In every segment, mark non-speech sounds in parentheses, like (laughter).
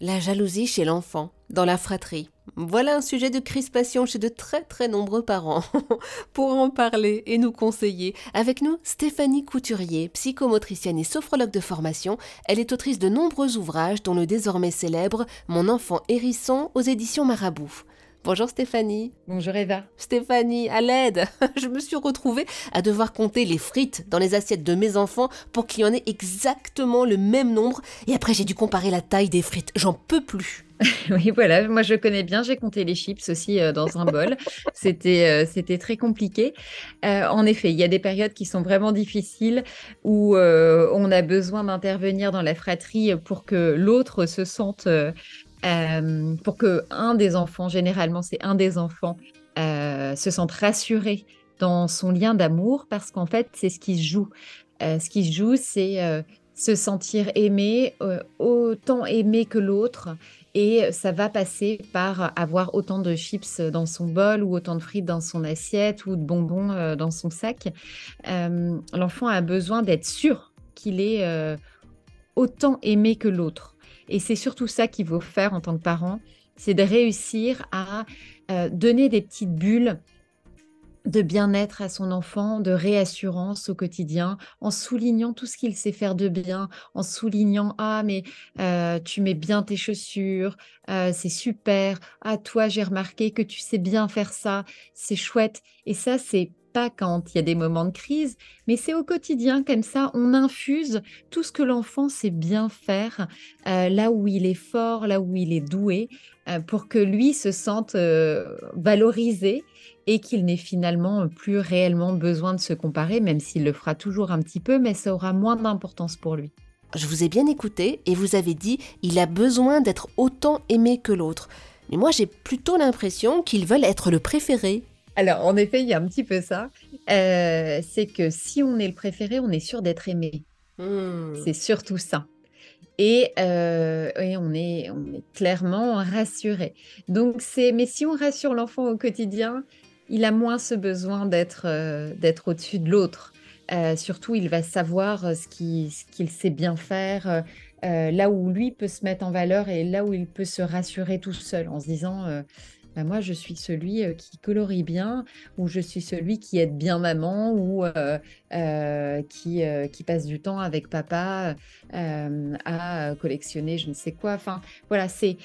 La jalousie chez l'enfant, dans la fratrie. Voilà un sujet de crispation chez de très très nombreux parents. (laughs) Pour en parler et nous conseiller, avec nous Stéphanie Couturier, psychomotricienne et sophrologue de formation. Elle est autrice de nombreux ouvrages, dont le désormais célèbre Mon enfant hérisson aux éditions Marabout. Bonjour Stéphanie. Bonjour Eva. Stéphanie, à l'aide. (laughs) Je me suis retrouvée à devoir compter les frites dans les assiettes de mes enfants pour qu'il y en ait exactement le même nombre. Et après, j'ai dû comparer la taille des frites. J'en peux plus. (laughs) oui, voilà, moi je connais bien, j'ai compté les chips aussi euh, dans un bol. (laughs) C'était euh, c'était très compliqué. Euh, en effet, il y a des périodes qui sont vraiment difficiles où on a besoin d'intervenir dans la fratrie pour que l'autre se sente euh, pour que un des enfants, généralement c'est un des enfants, euh, se sente rassuré dans son lien d'amour, parce qu'en fait c'est ce qui se joue. Euh, ce qui se joue, c'est se sentir aimé, autant aimé que l'autre, et ça va passer par avoir autant de chips dans son bol ou autant de frites dans son assiette ou de bonbons dans son sac. L'enfant a besoin d'être sûr qu'il est autant aimé que l'autre. Et c'est surtout ça qu'il faut faire en tant que parent, c'est de réussir à euh, donner des petites bulles de bien-être à son enfant, de réassurance au quotidien, en soulignant tout ce qu'il sait faire de bien, en soulignant ah mais euh, tu mets bien tes chaussures, euh, c'est super, ah toi j'ai remarqué que tu sais bien faire ça, c'est chouette. Et ça c'est quand il y a des moments de crise, mais c'est au quotidien comme ça, on infuse tout ce que l'enfant sait bien faire, euh, là où il est fort, là où il est doué, euh, pour que lui se sente euh, valorisé et qu'il n'ait finalement plus réellement besoin de se comparer, même s'il le fera toujours un petit peu, mais ça aura moins d'importance pour lui. Je vous ai bien écouté et vous avez dit il a besoin d'être autant aimé que l'autre. Mais moi j'ai plutôt l'impression qu'ils veulent être le préféré alors, en effet, il y a un petit peu ça. Euh, c'est que si on est le préféré, on est sûr d'être aimé. Hmm. C'est surtout ça. Et, euh, on, est, on est clairement rassuré. Donc, c'est, mais si on rassure l'enfant au quotidien, il a moins ce besoin d'être, euh, d'être au-dessus de l'autre. surtout, il va savoir ce qu'il sait bien faire, là où lui peut se mettre en valeur et là où il peut se rassurer tout seul en se disant bah, moi, je suis celui qui colorie bien, ou je suis celui qui aide bien maman, ou qui, qui passe du temps avec papa à collectionner je ne sais quoi. Enfin, voilà, c'est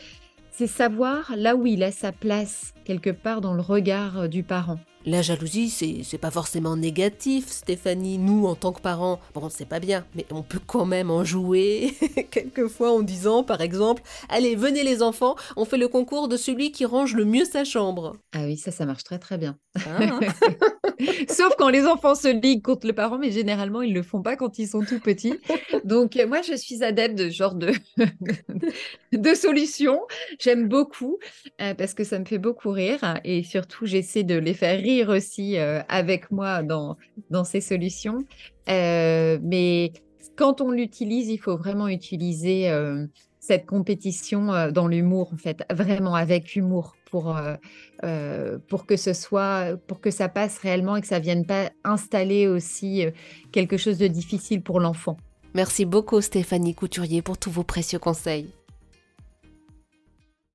c'est savoir là où il a sa place quelque part dans le regard du parent. La jalousie, c'est pas forcément négatif, Stéphanie. Nous, en tant que parents, bon, c'est pas bien, mais on peut quand même en jouer, (laughs) quelquefois en disant, par exemple, Allez, venez les enfants, on fait le concours de celui qui range le mieux sa chambre. Ah oui, ça, ça marche très très bien. Ah. (laughs) (laughs) Sauf quand les enfants se liguent contre le parent, mais généralement, ils ne le font pas quand ils sont tout petits. Donc, moi, je suis adepte de ce genre de, (laughs) de solutions. J'aime beaucoup euh, parce que ça me fait beaucoup rire et surtout, j'essaie de les faire rire aussi euh, avec moi dans, dans ces solutions. Euh, mais quand on l'utilise, il faut vraiment utiliser cette compétition dans l'humour, en fait, vraiment avec humour pour, pour que ce soit, pour que ça passe réellement et que ça vienne pas installer aussi quelque chose de difficile pour l'enfant. Merci beaucoup Stéphanie Couturier pour tous vos précieux conseils.